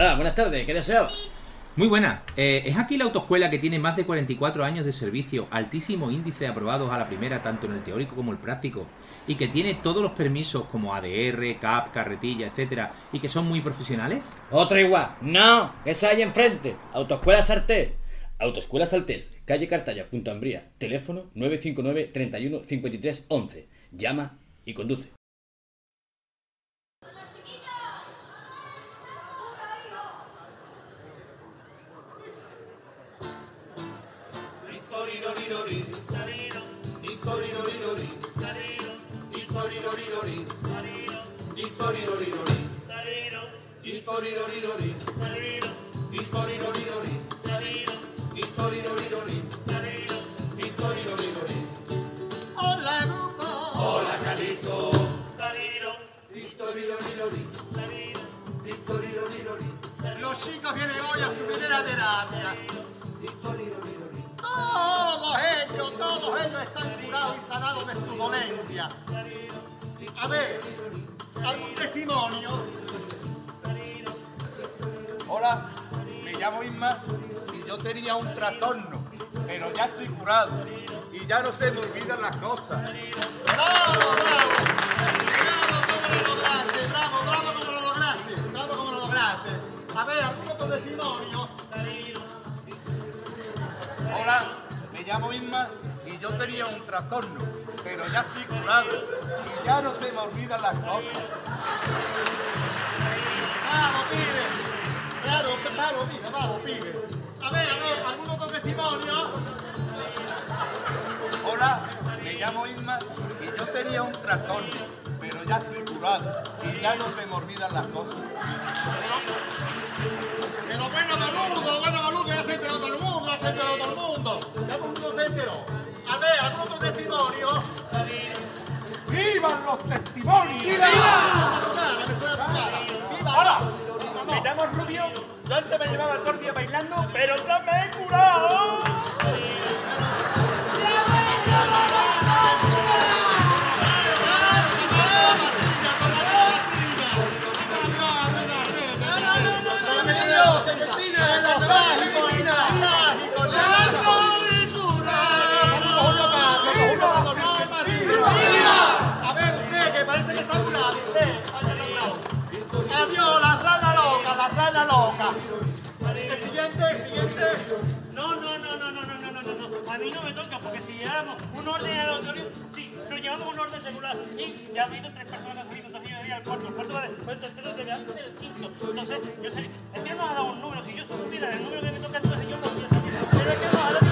Hola, buenas tardes, ¿qué deseaba? Muy buena. Eh, ¿Es aquí la autoescuela que tiene más de 44 años de servicio, altísimo índice de aprobados a la primera, tanto en el teórico como el práctico, y que tiene todos los permisos como ADR, CAP, carretilla, etcétera, y que son muy profesionales? Otra igual. No, esa hay enfrente. Autoescuela Sartés. Autoescuela Saltés, calle Cartaya, Punta Ambría. Teléfono 959 31 53 11. Llama y conduce. Los chicos vienen hoy a su primera terapia. Todos ellos, todos ellos están curados y sanados de su dolencia. A ver, algún testimonio. Hola, me llamo Isma y yo tenía un trastorno, pero ya estoy curado y ya no se me olvidan las cosas. ¡Bravo, bravo! ¡Bravo como lo lograste! ¡Bravo, bravo como lo lograste! ¡Bravo como lo lograste! A ver, algún otro testimonio. Hola, me llamo Isma y yo tenía un trastorno, pero ya estoy curado y ya no se me olvidan las cosas. ¡Bravo, pibe! ¡Bravo, bravo, pibe! ¡Bravo, pibe! A ver, a ver, algún otro testimonio. Hola, me llamo Isma y yo tenía un trastorno, pero ya estoy curado y ya no se me olvidan las cosas. Pero bueno, Maludo, bueno, Maludo, ya se enteró todo el mundo, ya se enteró todo el mundo. Ya todo el mundo se enteró. A ver, algún otro testimonio. ¡Vivan los testimonios! ¡Viva! ¡Viva! ¡Viva! Me Rubio, yo antes me llevaba todo el día bailando, pero ya me he curado. A mí no me toca porque si llevamos un orden aleatorio, sí, pero llevamos un orden regular. Y ya han ido tres personas, han ido dos al cuarto, el cuarto vale, el tercero debe antes del quinto. Entonces, yo sé, es que nos ha dado un número, si yo supiera el número que me toca, entonces yo podría saber. Pero es que nos ha dado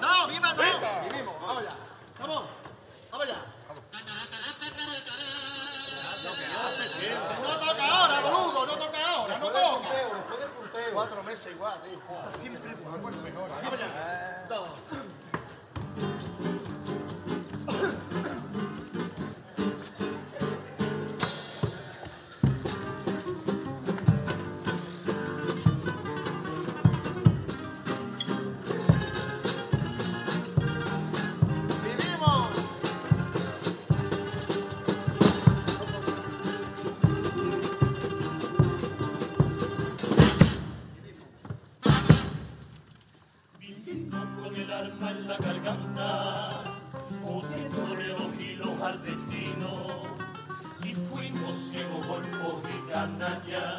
No, viva no. Vivimos, vamos allá. Vamos, vamos allá. No toca ahora, boludo, no toca ahora, no toca. Después del punteo, Cuatro meses igual, tío. Está siempre mejor. Vamos allá. Vamos. Fuimos ciegos, golfos y canalla,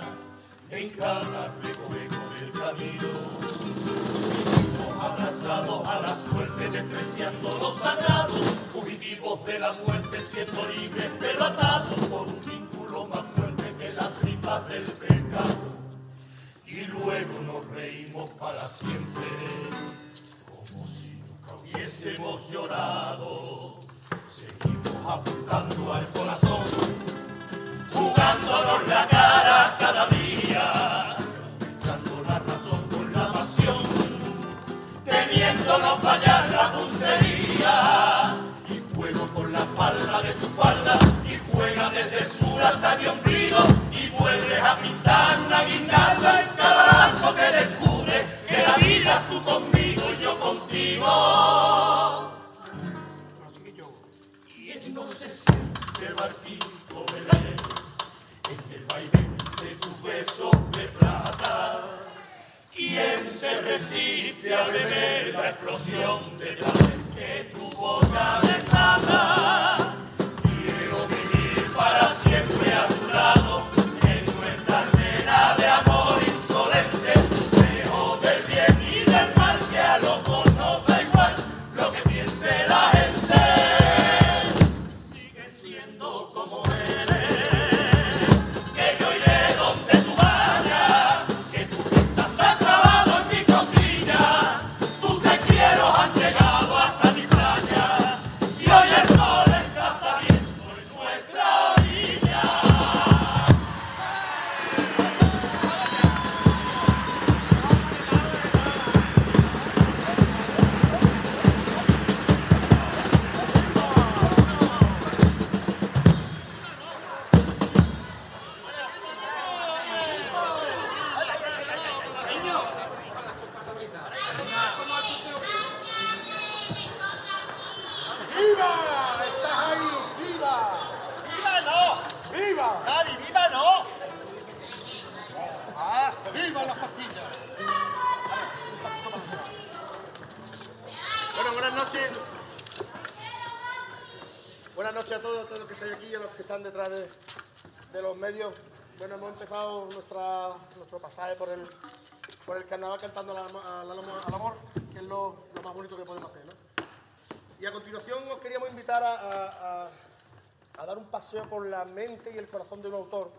en cada recoveco del camino. Abrazados a la suerte, despreciando lo sagrado, fugitivos de la muerte, siendo libres, pero atados por un vínculo más fuerte que las tripas del pecado y luego nos reímos para siempre, como si nunca hubiésemos llorado. Seguimos apuntando al corazón, fallar la puntería. Y juego con la palma de tu falda y juega desde el sur hasta mi ombligo y vuelves a pintar una guirnalda en cada brazo que descubre que la vida tú conmigo y yo contigo. Y entonces te barquito Belén, en el baile de tus besos de plata. ¿Quién se resiste a beber de los medios. Bueno, hemos empezado nuestra, nuestro pasaje por el, por el carnaval cantando al, amor, que es lo, más bonito que podemos hacer. Y a continuación os queríamos invitar a- a dar un paseo por la mente y el corazón de un autor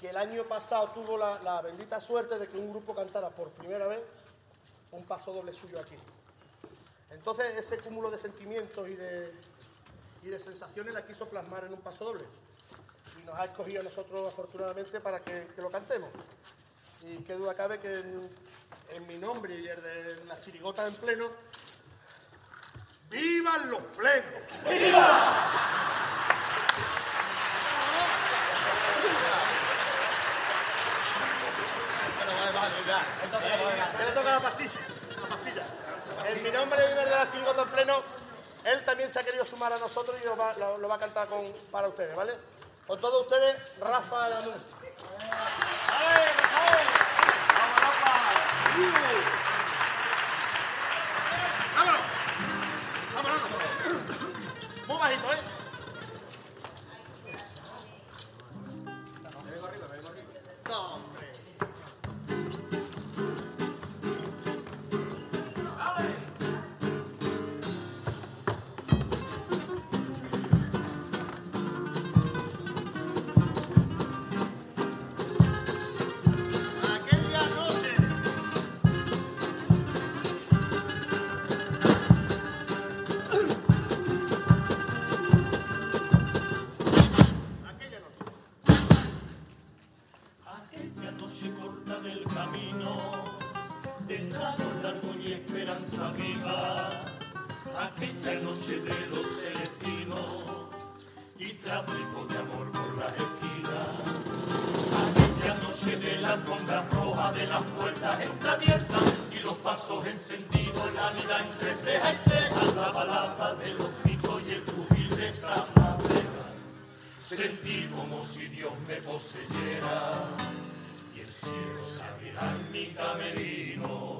que el año pasado tuvo la, la bendita suerte de que un grupo cantara por primera vez un paso doble suyo aquí. Entonces ese cúmulo de sentimientos y de, y de sensaciones la quiso plasmar en un paso doble. Y nos ha escogido a nosotros afortunadamente para que, que lo cantemos. Y qué duda cabe que en, en mi nombre y el de las chirigotas en pleno, ¡Vivan los plenos! ¿Qué le toca la pastilla? La pastilla. En mi nombre y en el de la chirigota en pleno, él también se ha querido sumar a nosotros y lo va, lo- lo va a cantar con, para ustedes, ¿vale? Con todos ustedes, Rafa. ¡Vámonos! se llena y el cielo se abrirá en mi camerino.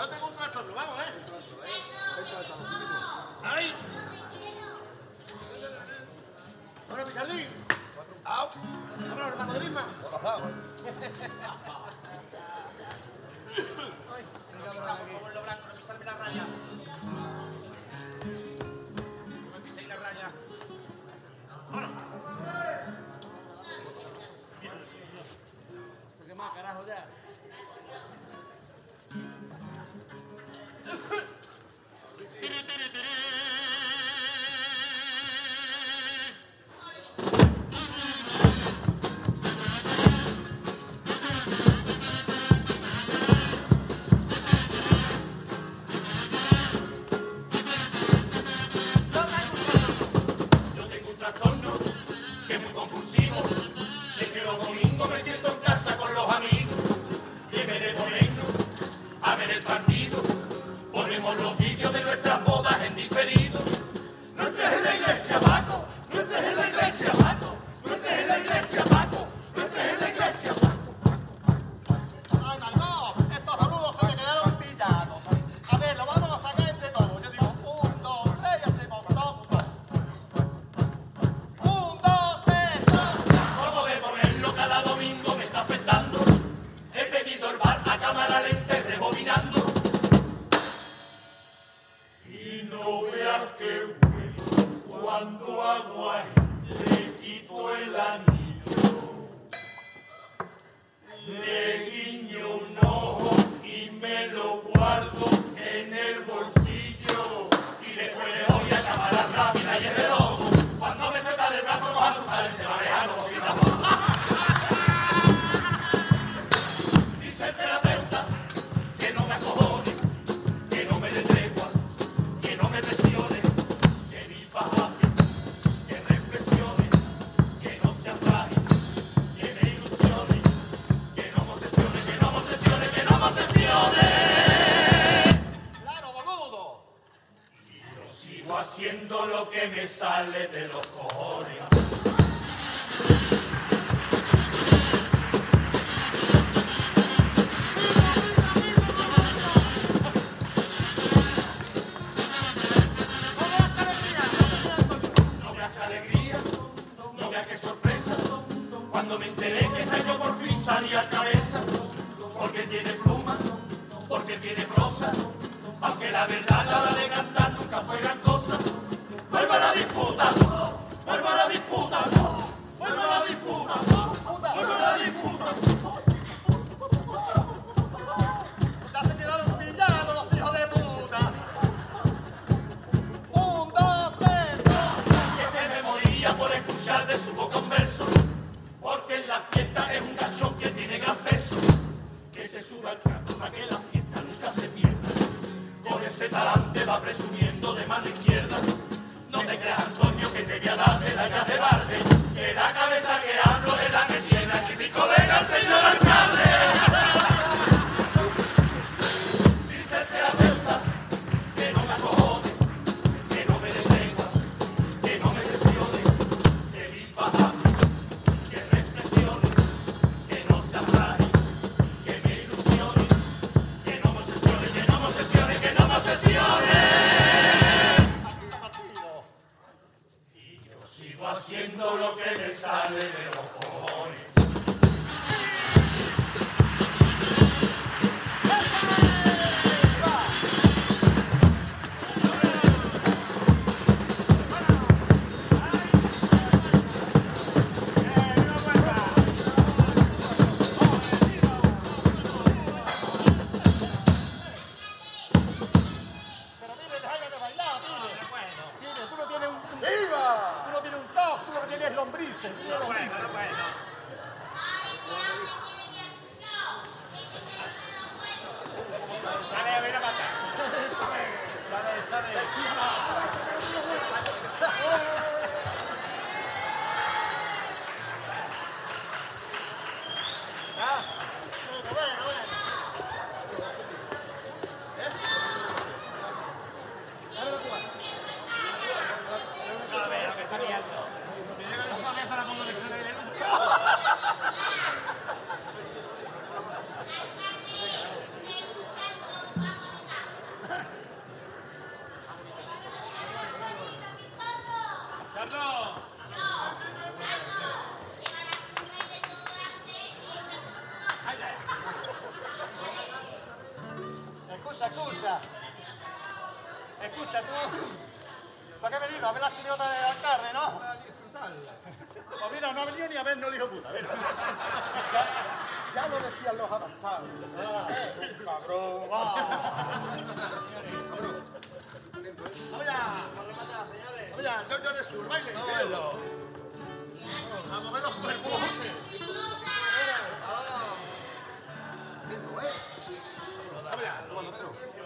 Yo tengo un trastorno, vamos, ¿eh? El ¡Ay! ¡Au! Hermano de compulsivo. Que los domingos me siento en casa con los amigos. Y en vez de a ver el partido, ponemos los vídeos de nuestras Cuando me enteré que esta yo por fin salía cabeza, porque tiene pluma, porque tiene prosa, aunque la verdad a la hora de cantar nunca fue gran cosa. ¡Vuelva la disputa! ¡Vuelva la disputa! ¡Vuelva la disputa! ¡Vuelva la disputa! Que se suba al carro para que la fiesta nunca se pierda. Con ese talante va presumiendo de mano izquierda. No te creas, Antonio, que te voy a dar medallas de balde, que la cabeza que hablo es la que tiene aquí mi colega, el Escucha, tú. ¿Para qué has venido? A ver la siriota del alcalde, ¿no? Pues mira, no ha venido ni a vernos hijo puta. mira. Ya, ya lo decían los adaptados. Ah, cabrón. Vamos ya. Vamos ya, de Sur, baile. Vamos a verlo. A mover los cuerpos, José. Ah. Vamos ya.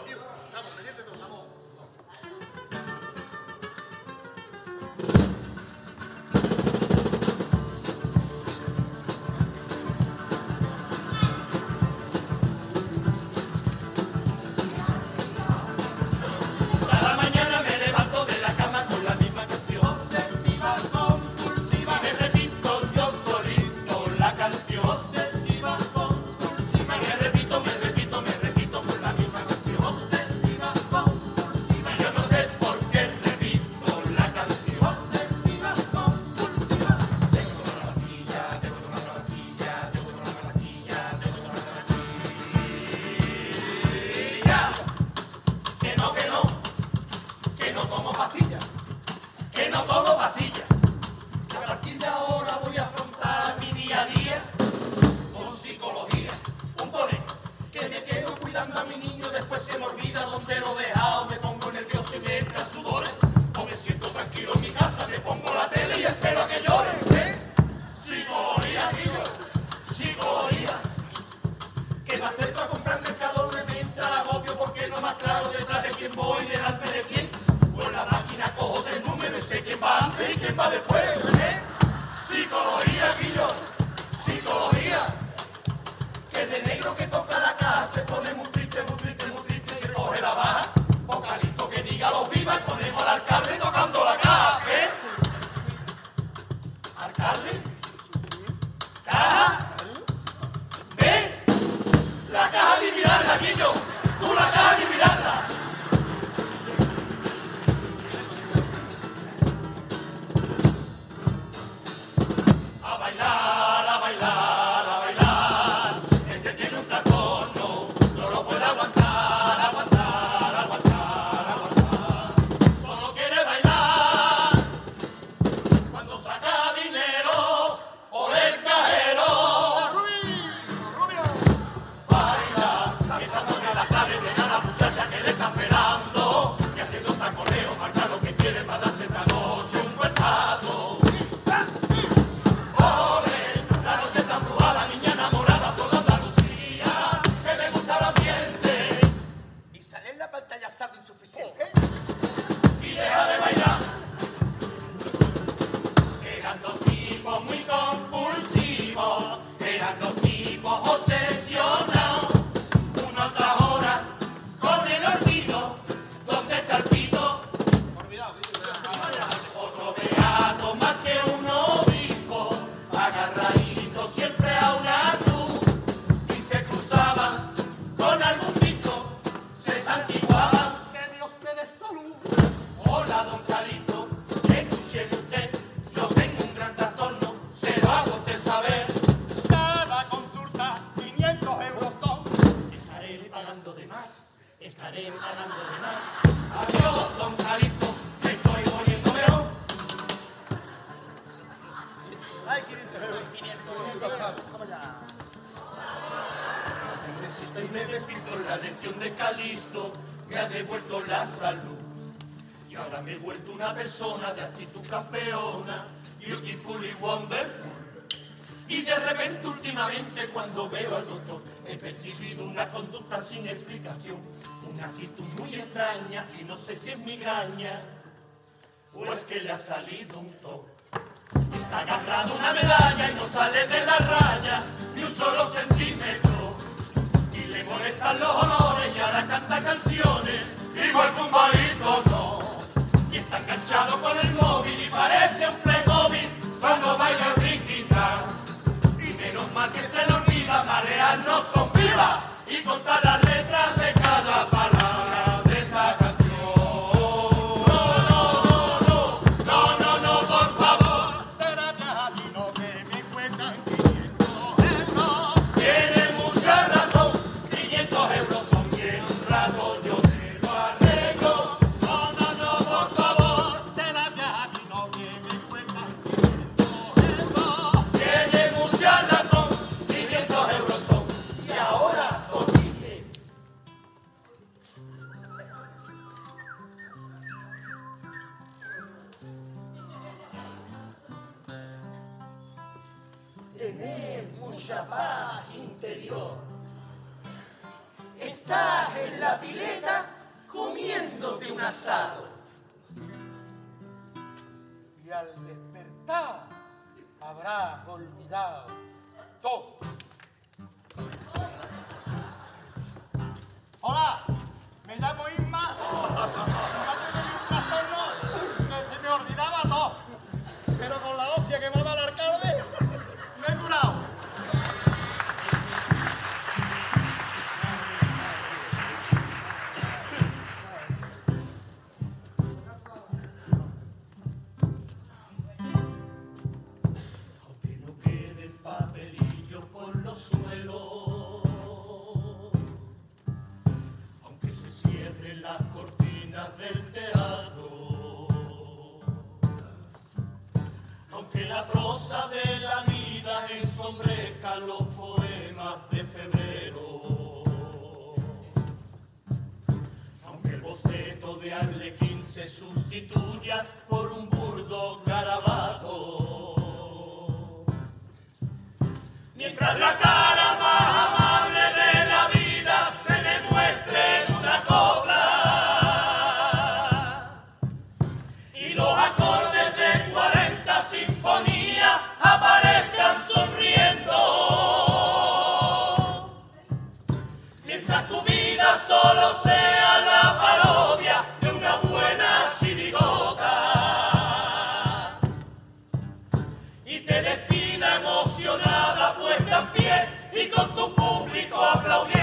I've campeona, beautifully wonderful. Y de repente últimamente cuando veo al doctor he percibido una conducta sin explicación, una actitud muy extraña y no sé si es migraña o es que le ha salido un toque. Está agarrado una medalla y no sale de la raya ni un solo centímetro. tener mucha paz interior. Estás en la pileta comiéndote un asado. Y al despertar habrás olvidado todo. Hola, me llamo Isma. de Arlequín se sustituya por un burdo garabato. Mientras la cara aplaudir.